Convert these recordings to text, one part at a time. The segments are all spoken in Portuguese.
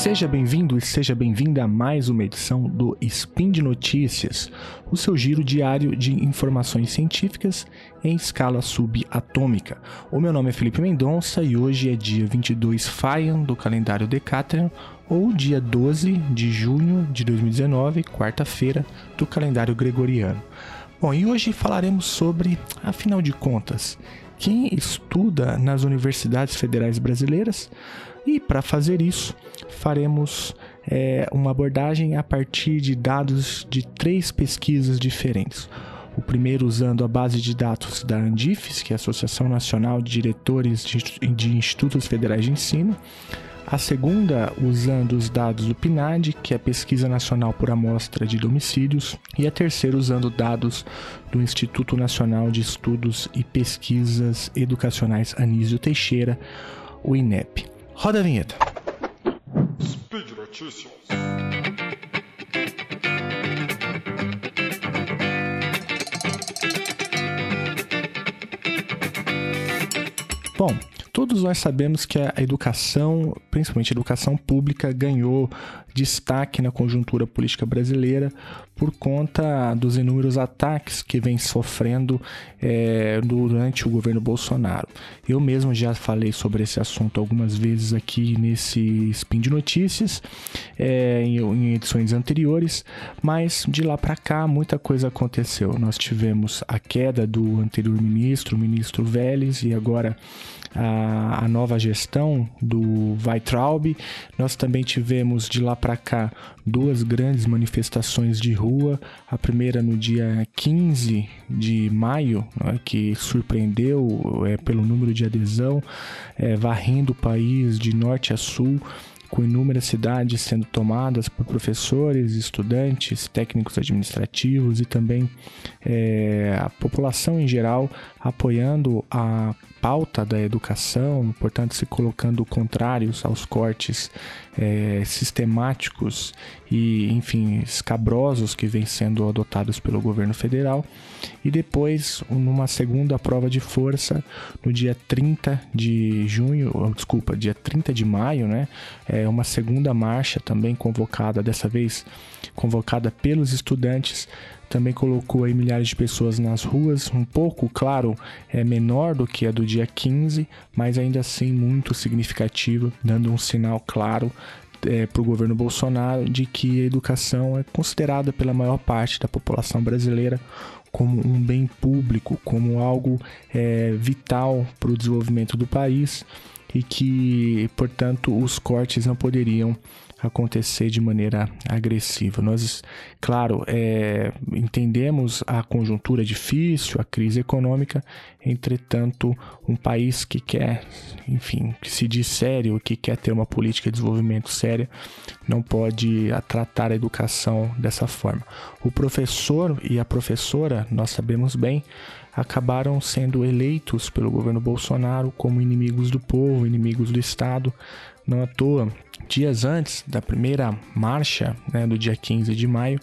Seja bem-vindo e seja bem-vinda a mais uma edição do Spin de Notícias, o seu giro diário de informações científicas em escala subatômica. O meu nome é Felipe Mendonça e hoje é dia 22 Faian do calendário Decatrian, ou dia 12 de junho de 2019, quarta-feira, do calendário gregoriano. Bom, e hoje falaremos sobre, afinal de contas, quem estuda nas universidades federais brasileiras e para fazer isso, faremos é, uma abordagem a partir de dados de três pesquisas diferentes. O primeiro usando a base de dados da Andifes, que é a Associação Nacional de Diretores de Institutos Federais de Ensino. A segunda usando os dados do PNAD, que é a Pesquisa Nacional por Amostra de Domicílios. E a terceira usando dados do Instituto Nacional de Estudos e Pesquisas Educacionais Anísio Teixeira, o INEP. Roda a vinheta. Speed Notícias. Bom, Todos nós sabemos que a educação, principalmente a educação pública, ganhou destaque na conjuntura política brasileira por conta dos inúmeros ataques que vem sofrendo é, durante o governo Bolsonaro. Eu mesmo já falei sobre esse assunto algumas vezes aqui nesse Spin de Notícias, é, em, em edições anteriores, mas de lá para cá muita coisa aconteceu. Nós tivemos a queda do anterior ministro, o ministro Vélez, e agora a, a nova gestão do Weitraub. Nós também tivemos de lá para cá duas grandes manifestações de rua. A primeira no dia 15 de maio, né, que surpreendeu é, pelo número de adesão, é, varrendo o país de norte a sul com inúmeras cidades sendo tomadas por professores, estudantes, técnicos administrativos e também é, a população em geral apoiando a pauta da educação, portanto, se colocando contrários aos cortes é, sistemáticos e, enfim, escabrosos que vêm sendo adotados pelo governo federal. E depois, numa segunda prova de força, no dia 30 de junho, desculpa, dia 30 de maio, né? É uma segunda marcha também convocada, dessa vez convocada pelos estudantes também colocou aí milhares de pessoas nas ruas, um pouco, claro, é menor do que a do dia 15, mas ainda assim muito significativo, dando um sinal claro é, para o governo Bolsonaro de que a educação é considerada pela maior parte da população brasileira como um bem público, como algo é, vital para o desenvolvimento do país e que, portanto, os cortes não poderiam acontecer de maneira agressiva. Nós, claro, é, entendemos a conjuntura difícil, a crise econômica, entretanto, um país que quer, enfim, que se diz sério, que quer ter uma política de desenvolvimento séria, não pode tratar a educação dessa forma. O professor e a professora, nós sabemos bem, acabaram sendo eleitos pelo governo Bolsonaro como inimigos do povo, inimigos do Estado. Não à toa, dias antes da primeira marcha, né, do dia 15 de maio,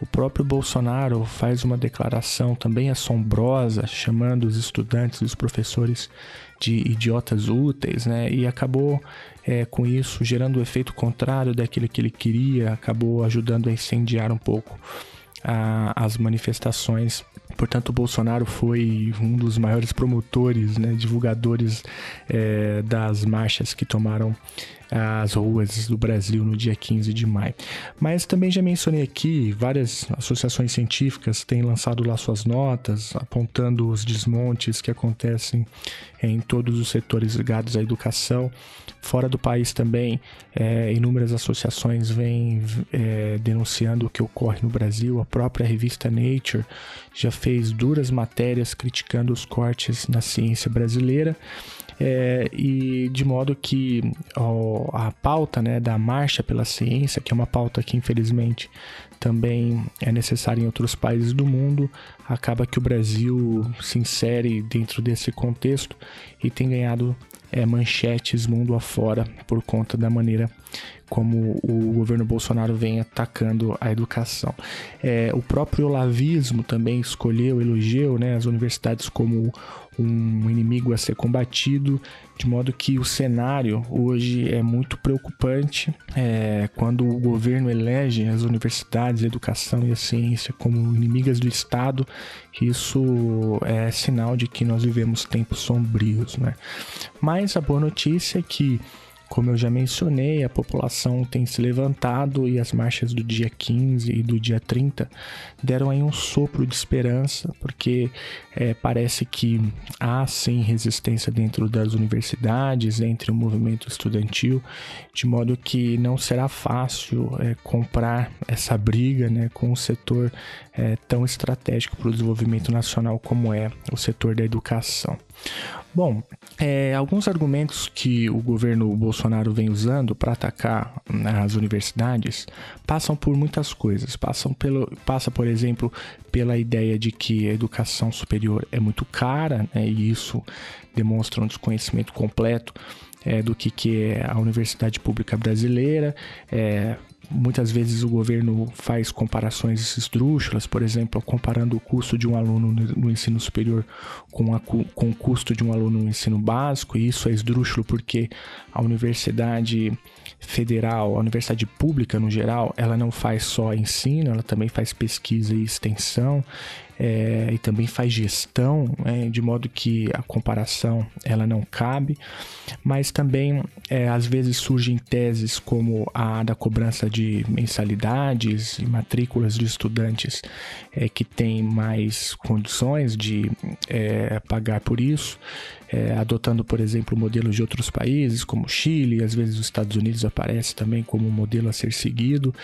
o próprio Bolsonaro faz uma declaração também assombrosa, chamando os estudantes e os professores de idiotas úteis, né? E acabou é, com isso gerando o efeito contrário daquilo que ele queria, acabou ajudando a incendiar um pouco a, as manifestações Portanto, o Bolsonaro foi um dos maiores promotores, né, divulgadores é, das marchas que tomaram as ruas do Brasil no dia 15 de maio. Mas também já mencionei aqui, várias associações científicas têm lançado lá suas notas, apontando os desmontes que acontecem em todos os setores ligados à educação. Fora do país também, é, inúmeras associações vêm é, denunciando o que ocorre no Brasil. A própria revista Nature já fez duras matérias criticando os cortes na ciência brasileira. É, e de modo que ó, a pauta né, da marcha pela ciência, que é uma pauta que infelizmente também é necessária em outros países do mundo, acaba que o Brasil se insere dentro desse contexto e tem ganhado é, manchetes mundo afora por conta da maneira como o governo Bolsonaro vem atacando a educação. É, o próprio olavismo também escolheu, elogiou né, as universidades como um inimigo a ser combatido, de modo que o cenário hoje é muito preocupante é, quando o governo elege as universidades, a educação e a ciência como inimigas do Estado. Isso é sinal de que nós vivemos tempos sombrios, né? Mas a boa notícia é que como eu já mencionei, a população tem se levantado e as marchas do dia 15 e do dia 30 deram aí um sopro de esperança, porque é, parece que há sim resistência dentro das universidades, entre o movimento estudantil, de modo que não será fácil é, comprar essa briga né, com o setor é, tão estratégico para o desenvolvimento nacional como é o setor da educação. Bom, é, alguns argumentos que o governo Bolsonaro vem usando para atacar as universidades passam por muitas coisas. Passam pelo, passa, por exemplo, pela ideia de que a educação superior é muito cara, né, e isso demonstra um desconhecimento completo é, do que, que é a universidade pública brasileira. É, muitas vezes o governo faz comparações esdrúxulas, por exemplo, comparando o custo de um aluno no ensino superior com, a, com o custo de um aluno no ensino básico, e isso é esdrúxulo porque a universidade federal, a universidade pública no geral, ela não faz só ensino, ela também faz pesquisa e extensão, é, e também faz gestão, é, de modo que a comparação ela não cabe, mas também é, às vezes surgem teses como a da cobrança de mensalidades e matrículas de estudantes é, que têm mais condições de é, pagar por isso, é, adotando, por exemplo, modelos de outros países, como Chile, às vezes os Estados Unidos aparece também como um modelo a ser seguido,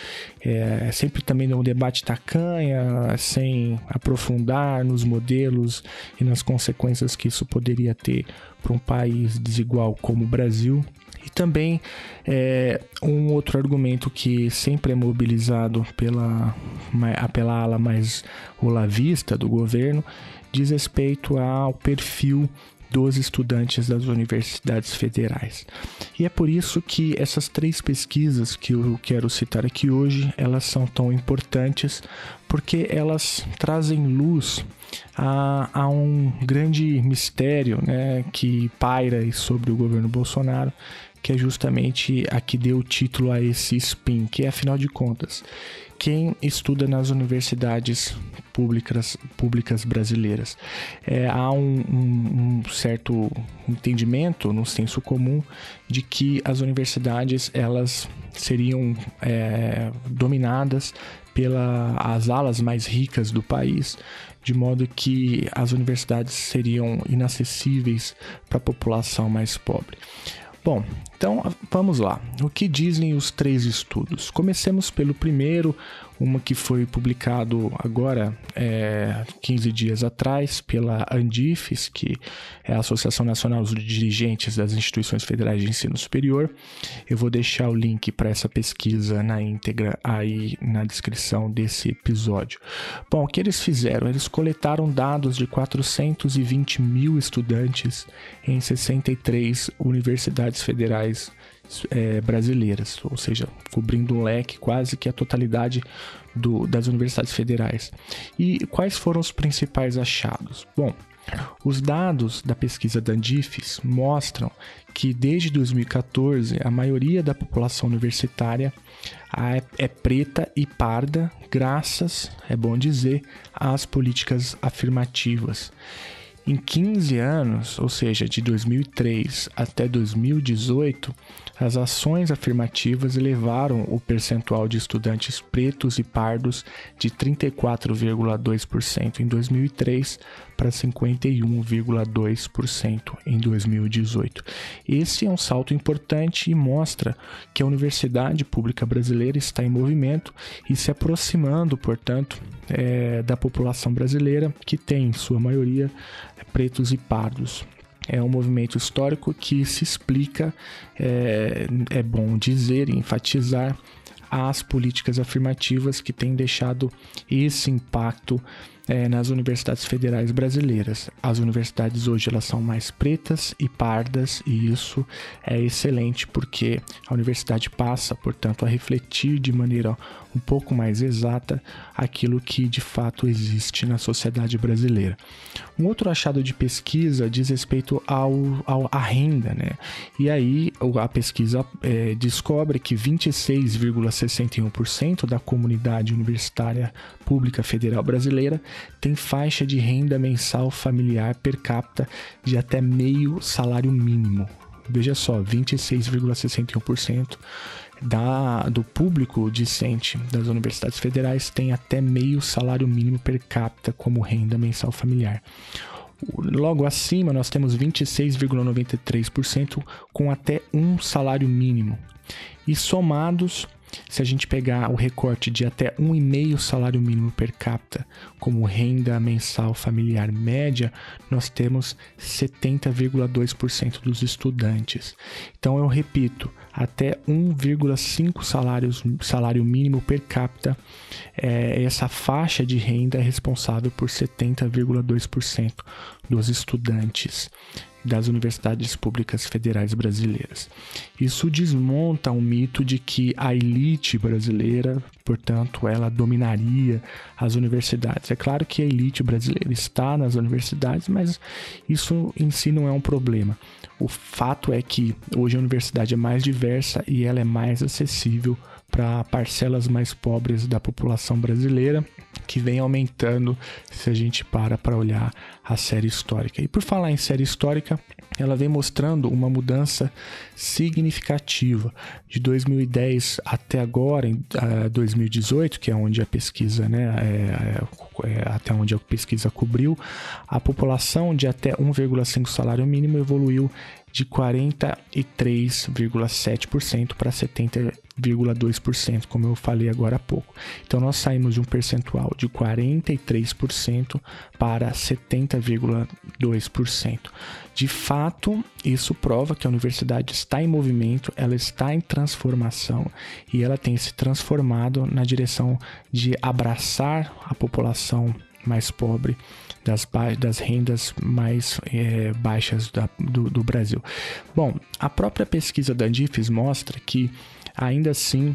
é, sempre também num debate tacanha, sem aprofundar nos modelos e nas consequências que isso poderia ter para um país desigual como o Brasil. E também é, um outro argumento que sempre é mobilizado pela, pela ala mais olavista do governo diz respeito ao perfil dos estudantes das universidades federais. E é por isso que essas três pesquisas que eu quero citar aqui hoje, elas são tão importantes, porque elas trazem luz a, a um grande mistério né, que paira sobre o governo Bolsonaro, que é justamente a que deu título a esse spin, que é, afinal de contas, quem estuda nas universidades públicas, públicas brasileiras. É, há um, um, um, certo entendimento no senso comum de que as universidades elas seriam é, dominadas pelas alas mais ricas do país, de modo que as universidades seriam inacessíveis para a população mais pobre. Bom, então vamos lá. O que dizem os três estudos? Comecemos pelo primeiro, uma que foi publicado agora, é, 15 dias atrás, pela Andifes, que é a Associação Nacional dos Dirigentes das Instituições Federais de Ensino Superior. Eu vou deixar o link para essa pesquisa na íntegra aí na descrição desse episódio. Bom, o que eles fizeram? Eles coletaram dados de 420 mil estudantes em 63 universidades federais é, brasileiras, ou seja, cobrindo um leque quase que a totalidade do, das universidades federais. E quais foram os principais achados? Bom, os dados da pesquisa da Andifes mostram que desde 2014 a maioria da população universitária é preta e parda, graças, é bom dizer, às políticas afirmativas. Em 15 anos, ou seja, de 2003 até 2018, as ações afirmativas elevaram o percentual de estudantes pretos e pardos de 34,2% em 2003 para 51,2% em 2018. Esse é um salto importante e mostra que a universidade pública brasileira está em movimento e se aproximando, portanto, é, da população brasileira, que tem, em sua maioria, pretos e pardos é um movimento histórico que se explica, é, é bom dizer e enfatizar, as políticas afirmativas que têm deixado esse impacto é, nas universidades federais brasileiras. As universidades hoje elas são mais pretas e pardas e isso é excelente porque a universidade passa, portanto, a refletir de maneira um pouco mais exata aquilo que de fato existe na sociedade brasileira. Um outro achado de pesquisa diz respeito ao, ao à renda, né? E aí a pesquisa é, descobre que 26,61% da comunidade universitária pública federal brasileira tem faixa de renda mensal familiar per capita de até meio salário mínimo. Veja só, 26,61% da, do público discente das universidades federais tem até meio salário mínimo per capita como renda mensal familiar. Logo acima, nós temos 26,93% com até um salário mínimo. E somados, se a gente pegar o recorte de até 1,5 salário mínimo per capita como renda mensal familiar média, nós temos 70,2% dos estudantes. Então eu repito, até 1,5 salários salário mínimo per capita, é, essa faixa de renda é responsável por 70,2% dos estudantes das universidades públicas federais brasileiras. Isso desmonta o mito de que a elite brasileira, portanto, ela dominaria as universidades. É claro que a elite brasileira está nas universidades, mas isso em si não é um problema. O fato é que hoje a universidade é mais diversa e ela é mais acessível para parcelas mais pobres da população brasileira, que vem aumentando se a gente para para olhar a série histórica. E por falar em série histórica, ela vem mostrando uma mudança significativa de 2010 até agora, em uh, ah, 2018, que é onde a pesquisa, né, é, é, é, até onde a pesquisa cobriu, a população de até 1,5 salário mínimo evoluiu de 43,7% para 70,2%, como eu falei agora há pouco. Então nós saímos de um percentual de 43% para 70,2%. De fato, isso prova que a universidade está em movimento, ela está em transformação e ela tem se transformado na direção de abraçar a população mais pobre, das, das rendas mais é, baixas da, do, do Brasil. Bom, a própria pesquisa da Andifes mostra que, ainda assim,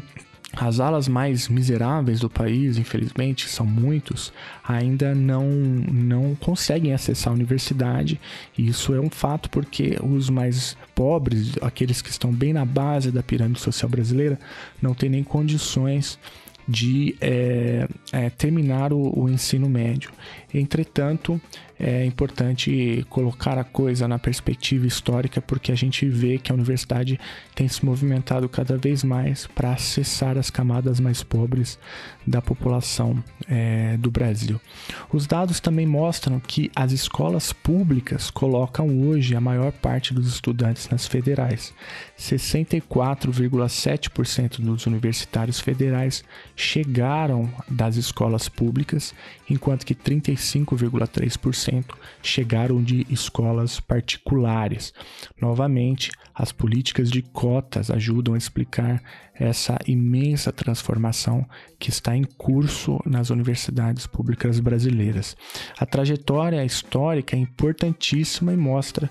as alas mais miseráveis do país, infelizmente, são muitos, ainda não, não conseguem acessar a universidade. E isso é um fato porque os mais pobres, aqueles que estão bem na base da pirâmide social brasileira, não têm nem condições de é, é, terminar o, o, ensino médio. Entretanto, é importante colocar a coisa na perspectiva histórica, porque a gente vê que a universidade tem se movimentado cada vez mais para acessar as camadas mais pobres da população é, do Brasil. Os dados também mostram que as escolas públicas colocam hoje a maior parte dos estudantes nas federais. 64,7% dos universitários federais chegaram das escolas públicas, enquanto que 35,3% chegaram de escolas particulares. Novamente, as políticas de cotas ajudam a explicar essa imensa transformação que está em curso nas universidades públicas brasileiras. A trajetória histórica é importantíssima e mostra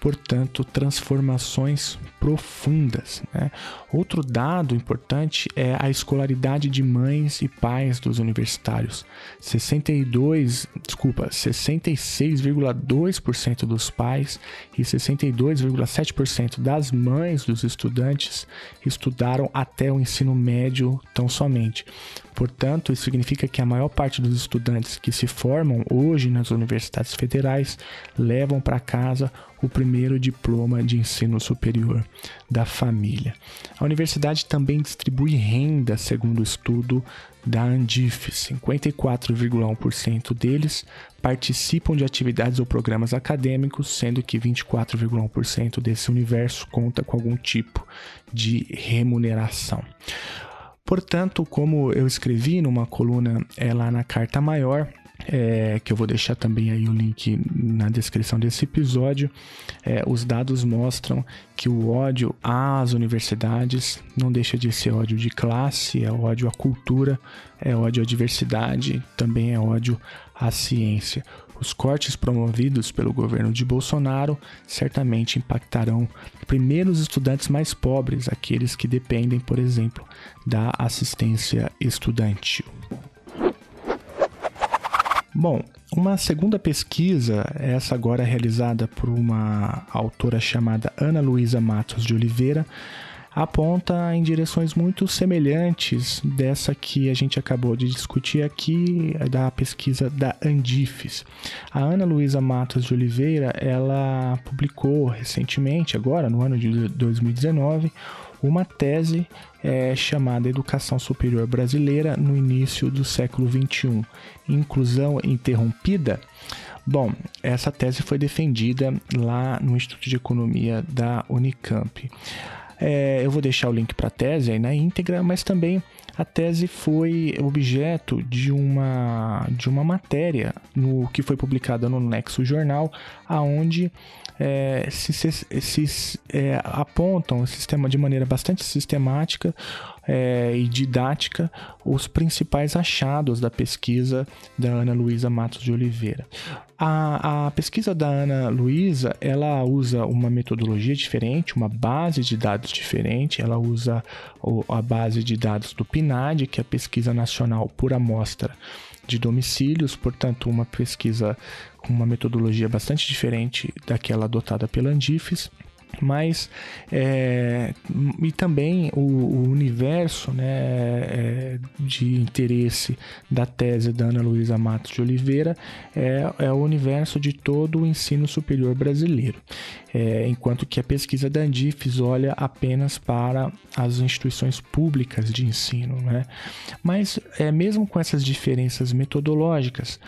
portanto, transformações profundas. Né? Outro dado importante é a escolaridade de mães e pais dos universitários. 62, desculpa, 66,2% dos pais e 62,7% das mães dos estudantes estudaram até o ensino médio tão somente. Portanto, isso significa que a maior parte dos estudantes que se formam hoje nas universidades federais levam para casa o primeiro diploma de ensino superior da família. A universidade também distribui renda, segundo o estudo da Andif. 54,1% deles participam de atividades ou programas acadêmicos, sendo que 24,1% desse universo conta com algum tipo de remuneração. Portanto, como eu escrevi numa coluna é, lá na Carta Maior, é, que eu vou deixar também aí o link na descrição desse episódio, é, os dados mostram que o ódio às universidades não deixa de ser ódio de classe, é ódio à cultura, é ódio à diversidade, também é ódio à ciência. Os cortes promovidos pelo governo de Bolsonaro certamente impactarão primeiro os estudantes mais pobres, aqueles que dependem, por exemplo, da assistência estudantil. Bom, uma segunda pesquisa, essa agora realizada por uma autora chamada Ana Luísa Matos de Oliveira, aponta em direções muito semelhantes dessa que a gente acabou de discutir aqui, da pesquisa da Andifes. A Ana Luísa Matos de Oliveira, ela publicou recentemente, agora no ano de 2019, uma tese é, chamada Educação Superior Brasileira no início do século XXI, Inclusão Interrompida. Bom, essa tese foi defendida lá no Instituto de Economia da Unicamp. É, eu vou deixar o link para a tese aí na íntegra, mas também a tese foi objeto de uma, de uma matéria no que foi publicada no Nexo Jornal, aonde é, se, se, se é, apontam sistema de maneira bastante sistemática é, e didática os principais achados da pesquisa da Ana Luísa Matos de Oliveira. A, a pesquisa da Ana Luísa, ela usa uma metodologia diferente, uma base de dados diferente, ela usa o, a base de dados do PNAD, que é a Pesquisa Nacional por Amostra de Domicílios, portanto, uma pesquisa com uma metodologia bastante diferente daquela adotada pela Andifes mas é, e também o, o universo né, é, de interesse da tese da Ana Luísa Matos de Oliveira é, é o universo de todo o ensino superior brasileiro, é, enquanto que a pesquisa da Andifes olha apenas para as instituições públicas de ensino. Né? Mas é, mesmo com essas diferenças metodológicas,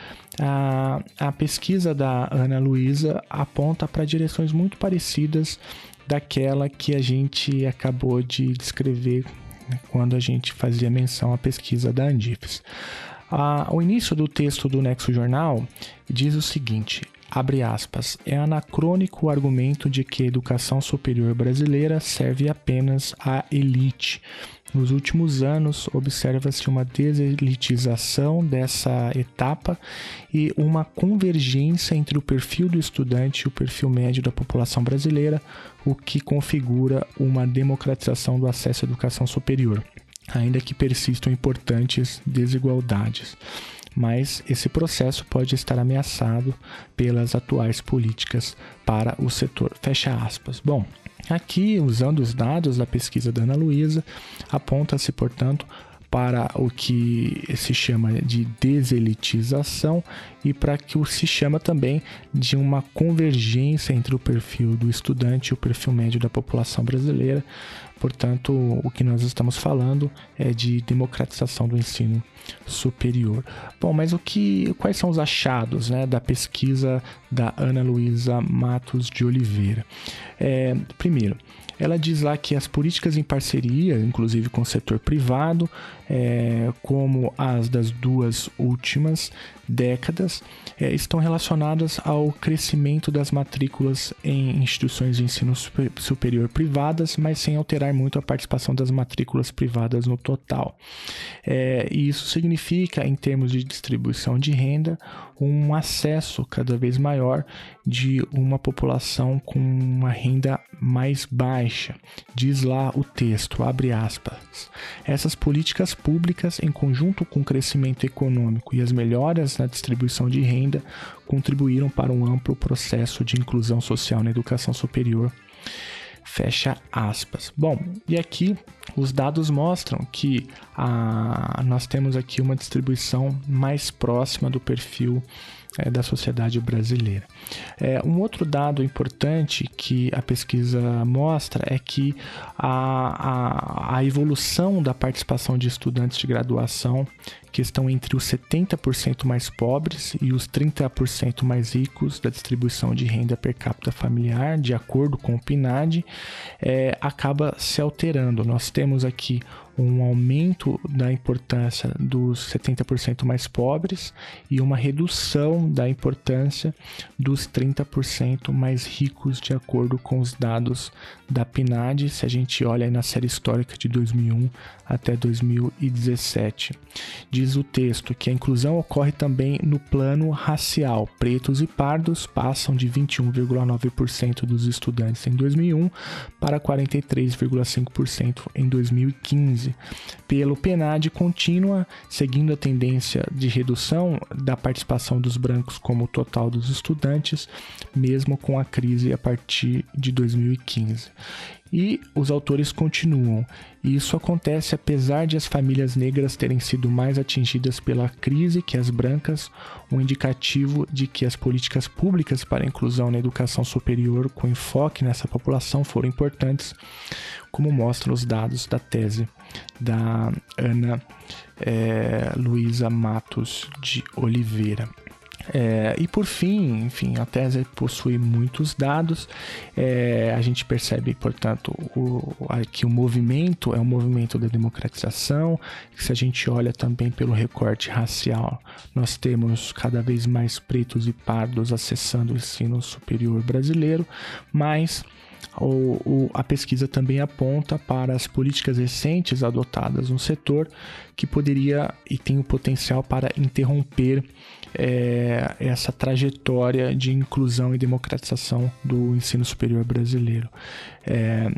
a, a pesquisa da Ana Luísa aponta para direções muito parecidas daquela que a gente acabou de descrever né, quando a gente fazia menção à pesquisa da Andifes. Ah, o início do texto do Nexo Jornal diz o seguinte: abre aspas, é anacrônico o argumento de que a educação superior brasileira serve apenas à elite nos últimos anos, observa-se uma deselitização dessa etapa e uma convergência entre o perfil do estudante e o perfil médio da população brasileira, o que configura uma democratização do acesso à educação superior, ainda que persistam importantes desigualdades mas esse processo pode estar ameaçado pelas atuais políticas para o setor. Fecha aspas. Bom, Aqui, usando os dados da pesquisa da Ana Luísa, aponta-se, portanto, para o que se chama de deselitização e para que o se chama também de uma convergência entre o perfil do estudante e o perfil médio da população brasileira. Portanto, o que nós estamos falando é de democratização do ensino superior. Bom, mas o que, quais são os achados né, da pesquisa da Ana Luísa Matos de Oliveira? É, primeiro, ela diz lá que as políticas em parceria, inclusive com o setor privado, é, como as das duas últimas décadas, é, estão relacionadas ao crescimento das matrículas em instituições de ensino superior privadas, mas sem alterar muito a participação das matrículas privadas no total. É, e isso significa, em termos de distribuição de renda, um acesso cada vez maior de uma população com uma renda mais baixa. Diz lá o texto, abre aspas. Essas políticas públicas, em conjunto com o crescimento econômico e as melhoras na distribuição de renda, contribuíram para um amplo processo de inclusão social na educação superior. Fecha aspas. Bom, e aqui os dados mostram que a, nós temos aqui uma distribuição mais próxima do perfil é, da sociedade brasileira. É, um outro dado importante que a pesquisa mostra é que a, a, a evolução da participação de estudantes de graduação que estão entre os 70% mais pobres e os 30% mais ricos da distribuição de renda per capita familiar, de acordo com o PNAD, é, acaba se alterando. Nós temos aqui um aumento da importância dos 70% mais pobres e uma redução da importância dos 30% mais ricos, de acordo com os dados da PNAD, se a gente olha na série histórica de 2001 até 2017. Diz o texto que a inclusão ocorre também no plano racial. Pretos e pardos passam de 21,9% dos estudantes em 2001 para 43,5% em 2015. Pelo PNAD contínua, seguindo a tendência de redução da participação dos brancos como total dos estudantes, mesmo com a crise a partir de 2015. E os autores continuam. E isso acontece apesar de as famílias negras terem sido mais atingidas pela crise que as brancas, um indicativo de que as políticas públicas para a inclusão na educação superior com enfoque nessa população foram importantes, como mostram os dados da tese da Ana é, Luísa Matos de Oliveira. É, e por fim, enfim, a tese possui muitos dados. É, a gente percebe, portanto, o, que o movimento é um movimento da democratização. Se a gente olha também pelo recorte racial, nós temos cada vez mais pretos e pardos acessando o ensino superior brasileiro, mas o, o, a pesquisa também aponta para as políticas recentes adotadas no setor que poderia e tem o potencial para interromper é, essa trajetória de inclusão e democratização do ensino superior brasileiro. É,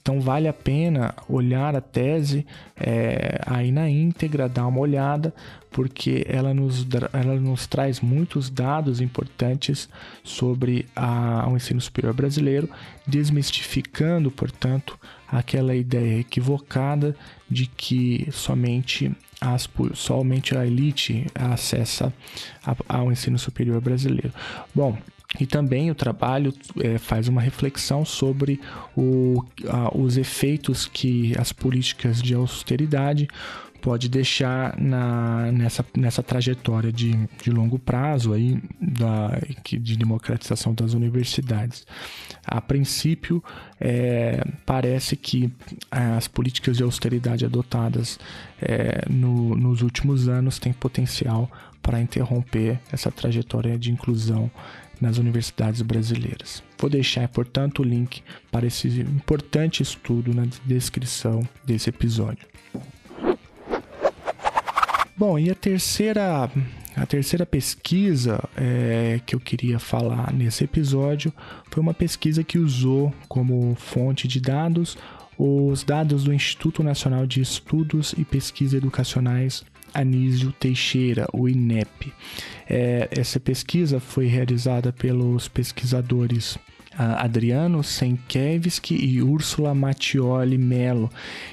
então vale a pena olhar a tese é, aí na íntegra, dar uma olhada, porque ela nos, ela nos traz muitos dados importantes sobre a, o ensino superior brasileiro, desmistificando, portanto, aquela ideia equivocada de que somente somente a elite acessa ao ensino superior brasileiro. Bom, e também o trabalho é, faz uma reflexão sobre o, a, os efeitos que as políticas de austeridade pode deixar na, nessa, nessa trajetória de, de longo prazo aí da, de democratização das universidades. A princípio, é, parece que as políticas de austeridade adotadas é, no, nos últimos anos têm potencial para interromper essa trajetória de inclusão nas universidades brasileiras. Vou deixar, portanto, o link para esse importante estudo na descrição desse episódio. Bom, e a terceira, a terceira pesquisa é, que eu queria falar nesse episódio foi uma pesquisa que usou como fonte de dados os dados do Instituto Nacional de Estudos e Pesquisa Educacionais Anísio Teixeira, o INEP. É, essa pesquisa foi realizada pelos pesquisadores Adriano Senkevski e Úrsula Mattioli Mello.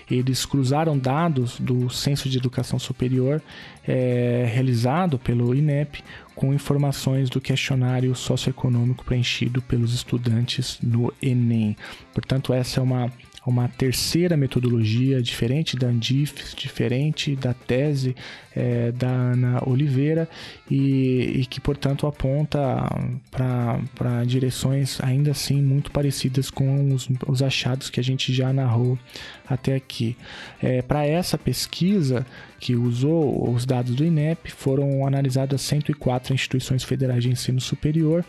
Eles cruzaram dados do Censo de Educação Superior é, realizado pelo INEP com informações do questionário socioeconômico preenchido pelos estudantes no Enem. Portanto, essa é uma uma terceira metodologia diferente da Andif, diferente da tese é, da Ana Oliveira e, e que, portanto, aponta para direções ainda assim muito parecidas com os, os achados que a gente já narrou até aqui. É, para essa pesquisa, que usou os dados do INEP, foram analisadas 104 instituições federais de ensino superior,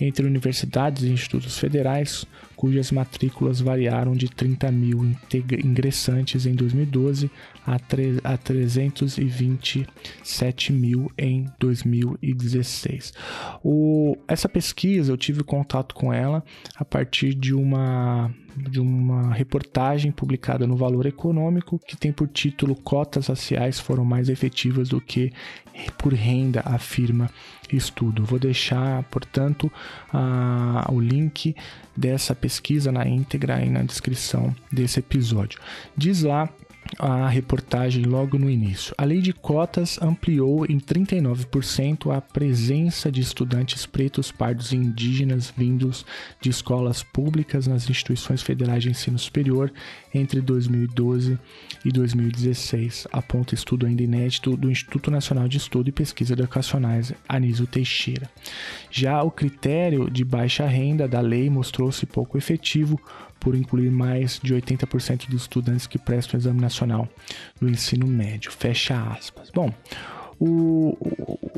entre universidades e institutos federais, cujas matrículas variaram de 30 mil ingressantes em 2012 a, a 327 mil em 2016. O, essa pesquisa eu tive contato com ela a partir de uma de uma reportagem publicada no Valor Econômico que tem por título Cotas raciais foram mais efetivas do que por renda, afirma estudo. Vou deixar, portanto, a, o link dessa pesquisa na íntegra aí na descrição desse episódio. Diz lá a reportagem logo no início. A lei de cotas ampliou em 39% a presença de estudantes pretos, pardos e indígenas vindos de escolas públicas nas instituições federais de ensino superior entre 2012 e 2016, aponta estudo ainda inédito do Instituto Nacional de Estudo e Pesquisa Educacionais Anísio Teixeira. Já o critério de baixa renda da lei mostrou-se pouco efetivo por incluir mais de 80% dos estudantes que prestam o exame nacional do ensino médio. Fecha aspas. Bom, o,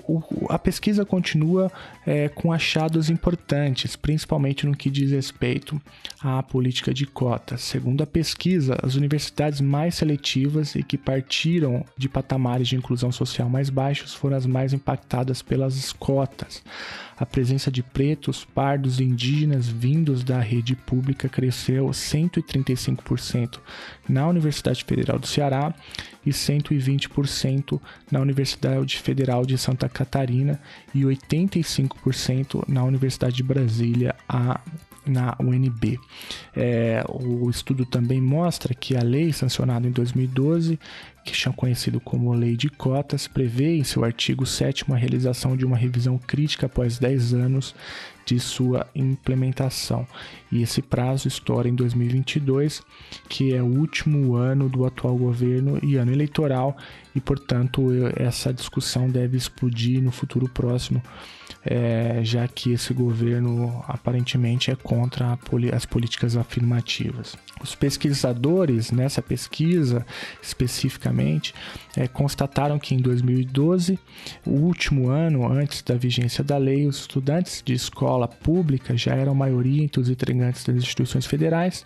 o, a pesquisa continua é, com achados importantes, principalmente no que diz respeito à política de cotas. Segundo a pesquisa, as universidades mais seletivas e que partiram de patamares de inclusão social mais baixos foram as mais impactadas pelas cotas. A presença de pretos, pardos e indígenas vindos da rede pública cresceu 135% na Universidade Federal do Ceará e 120% na Universidade Federal de Santa Catarina e 85% na Universidade de Brasília, a na UNB. É, o estudo também mostra que a lei sancionada em 2012, que é conhecido como Lei de Cotas, prevê em seu artigo 7 a realização de uma revisão crítica após 10 anos de sua implementação. E esse prazo estoura em 2022, que é o último ano do atual governo e ano eleitoral, e portanto essa discussão deve explodir no futuro próximo, é, já que esse governo aparentemente é contra as políticas afirmativas. Os pesquisadores nessa pesquisa especificamente é, constataram que em 2012, o último ano antes da vigência da lei, os estudantes de escola pública já eram maioria entre os integrantes das instituições federais.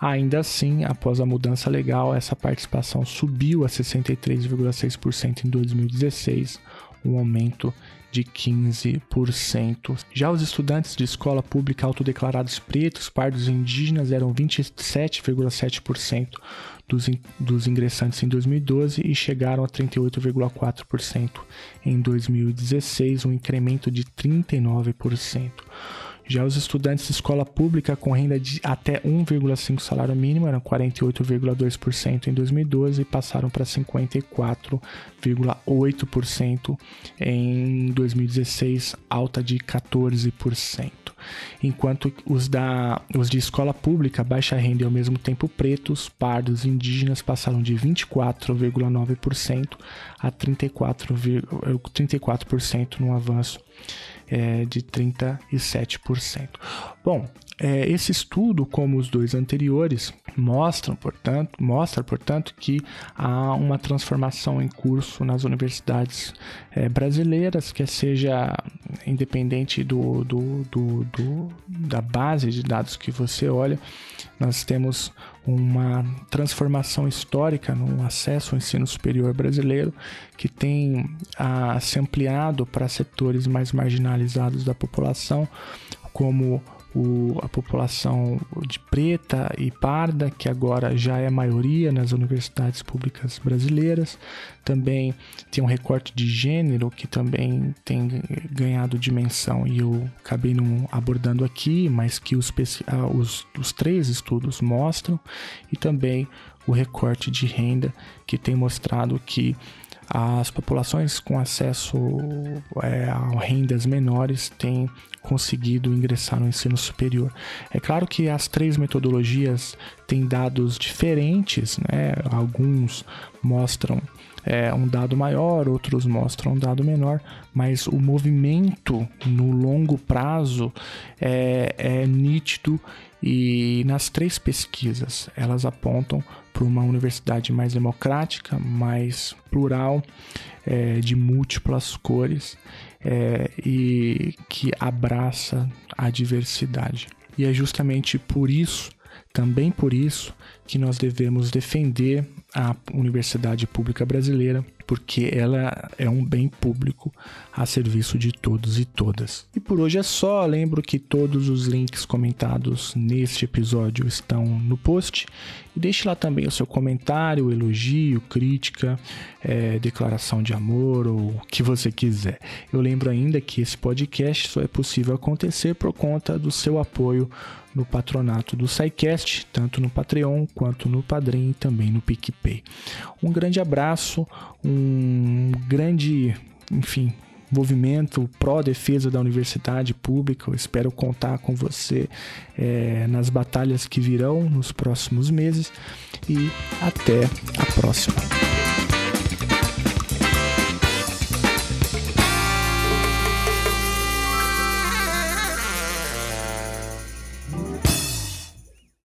Ainda assim, após a mudança legal, essa participação subiu a 63,6% em 2016, um aumento de 15%. Já os estudantes de escola pública autodeclarados pretos, pardos e indígenas eram 27,7% dos, dos ingressantes em 2012 e chegaram a 38,4% em 2016, um incremento de 39%. Já os estudantes de escola pública com renda de até 1,5 salário mínimo eram 48,2% em 2012 e passaram para 54,8% em 2016, alta de 14%. Enquanto os, da, os de escola pública, baixa renda e ao mesmo tempo pretos, pardos e indígenas passaram de 24,9% a 34,34% 34 no avanço é, de 37%. Bom, é, esse estudo, como os dois anteriores, mostram, portanto, mostra, portanto, que há uma transformação em curso nas universidades é, brasileiras, que seja independente do, do, do, do, da base de dados que você olha, nós temos uma transformação histórica no acesso ao ensino superior brasileiro, que tem a, se ampliado para setores mais marginalizados da população, como o, a população de preta e parda, que agora já é maioria nas universidades públicas brasileiras. Também tem um recorte de gênero que também tem ganhado dimensão e eu acabei não abordando aqui, mas que os, ah, os, os três estudos mostram. E também o recorte de renda, que tem mostrado que as populações com acesso é, a rendas menores têm conseguido ingressar no ensino superior. É claro que as três metodologias têm dados diferentes, né? alguns mostram é, um dado maior, outros mostram um dado menor, mas o movimento no longo prazo é, é nítido e nas três pesquisas elas apontam para uma universidade mais democrática, mais plural, é, de múltiplas cores é, e que abraça a diversidade. E é justamente por isso, também por isso, que nós devemos defender a universidade pública brasileira porque ela é um bem público a serviço de todos e todas. E por hoje é só. Lembro que todos os links comentados neste episódio estão no post. E deixe lá também o seu comentário, elogio, crítica, é, declaração de amor ou o que você quiser. Eu lembro ainda que esse podcast só é possível acontecer por conta do seu apoio no patronato do SciCast, tanto no Patreon quanto no Padrim e também no PicPay. Um grande abraço, um grande, enfim, movimento pró-defesa da universidade pública. Eu espero contar com você é, nas batalhas que virão nos próximos meses e até a próxima.